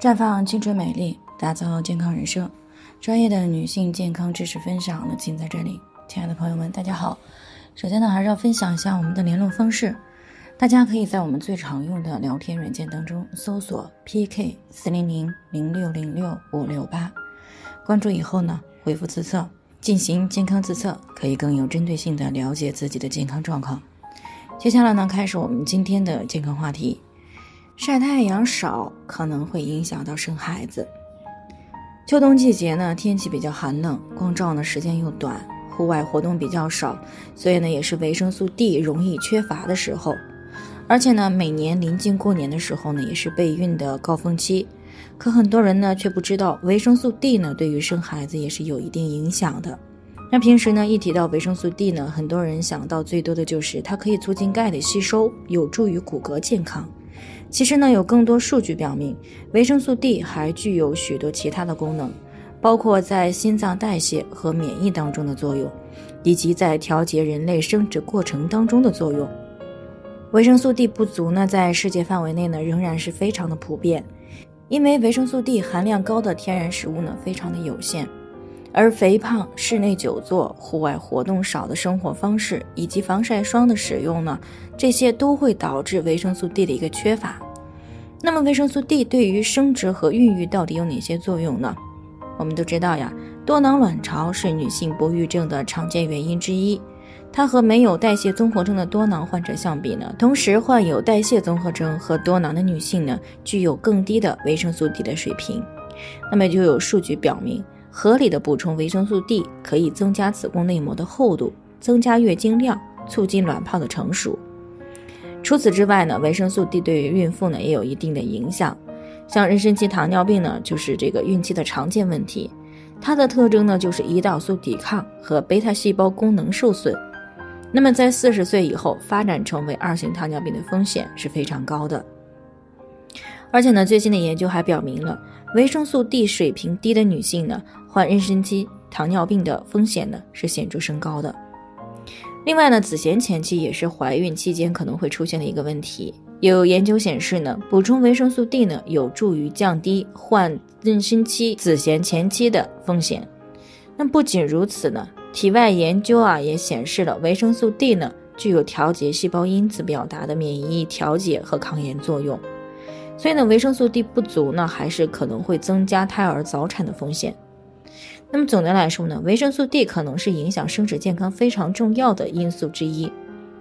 绽放青春美丽，打造健康人生。专业的女性健康知识分享呢，尽在这里。亲爱的朋友们，大家好。首先呢，还是要分享一下我们的联络方式。大家可以在我们最常用的聊天软件当中搜索 PK 四零零零六零六五六八，关注以后呢，回复自测进行健康自测，可以更有针对性的了解自己的健康状况。接下来呢，开始我们今天的健康话题。晒太阳少可能会影响到生孩子。秋冬季节呢，天气比较寒冷，光照呢时间又短，户外活动比较少，所以呢也是维生素 D 容易缺乏的时候。而且呢，每年临近过年的时候呢，也是备孕的高峰期。可很多人呢却不知道，维生素 D 呢对于生孩子也是有一定影响的。那平时呢一提到维生素 D 呢，很多人想到最多的就是它可以促进钙的吸收，有助于骨骼健康。其实呢，有更多数据表明，维生素 D 还具有许多其他的功能，包括在心脏代谢和免疫当中的作用，以及在调节人类生殖过程当中的作用。维生素 D 不足呢，在世界范围内呢，仍然是非常的普遍，因为维生素 D 含量高的天然食物呢，非常的有限。而肥胖、室内久坐、户外活动少的生活方式，以及防晒霜的使用呢，这些都会导致维生素 D 的一个缺乏。那么，维生素 D 对于生殖和孕育到底有哪些作用呢？我们都知道呀，多囊卵巢是女性不育症的常见原因之一。它和没有代谢综合征的多囊患者相比呢，同时患有代谢综合征和多囊的女性呢，具有更低的维生素 D 的水平。那么，就有数据表明。合理的补充维生素 D 可以增加子宫内膜的厚度，增加月经量，促进卵泡的成熟。除此之外呢，维生素 D 对于孕妇呢也有一定的影响。像妊娠期糖尿病呢，就是这个孕期的常见问题。它的特征呢就是胰岛素抵抗和贝塔细胞功能受损。那么在四十岁以后发展成为二型糖尿病的风险是非常高的。而且呢，最新的研究还表明了维生素 D 水平低的女性呢。患妊娠期糖尿病的风险呢是显著升高的。另外呢，子痫前期也是怀孕期间可能会出现的一个问题。有研究显示呢，补充维生素 D 呢有助于降低患妊娠期子痫前期的风险。那不仅如此呢，体外研究啊也显示了维生素 D 呢具有调节细胞因子表达的免疫调节和抗炎作用。所以呢，维生素 D 不足呢，还是可能会增加胎儿早产的风险。那么总的来说呢，维生素 D 可能是影响生殖健康非常重要的因素之一，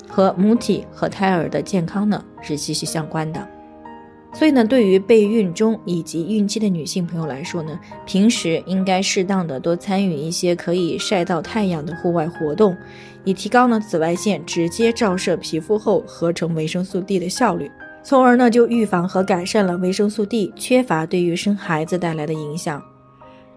和母体和胎儿的健康呢是息息相关的。所以呢，对于备孕中以及孕期的女性朋友来说呢，平时应该适当的多参与一些可以晒到太阳的户外活动，以提高呢紫外线直接照射皮肤后合成维生素 D 的效率，从而呢就预防和改善了维生素 D 缺乏对于生孩子带来的影响。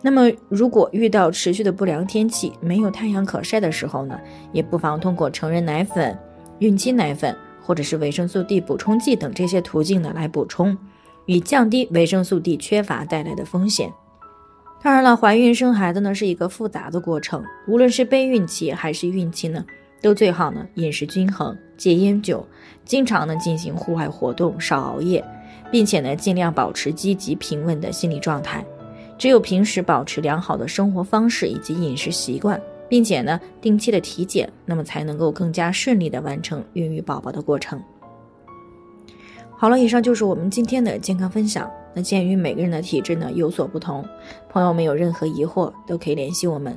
那么，如果遇到持续的不良天气，没有太阳可晒的时候呢，也不妨通过成人奶粉、孕期奶粉或者是维生素 D 补充剂等这些途径呢来补充，以降低维生素 D 缺乏带来的风险。当然了，怀孕生孩子呢是一个复杂的过程，无论是备孕期还是孕期呢，都最好呢饮食均衡、戒烟酒，经常呢进行户外活动、少熬夜，并且呢尽量保持积极平稳的心理状态。只有平时保持良好的生活方式以及饮食习惯，并且呢定期的体检，那么才能够更加顺利的完成孕育宝宝的过程。好了，以上就是我们今天的健康分享。那鉴于每个人的体质呢有所不同，朋友们有任何疑惑都可以联系我们，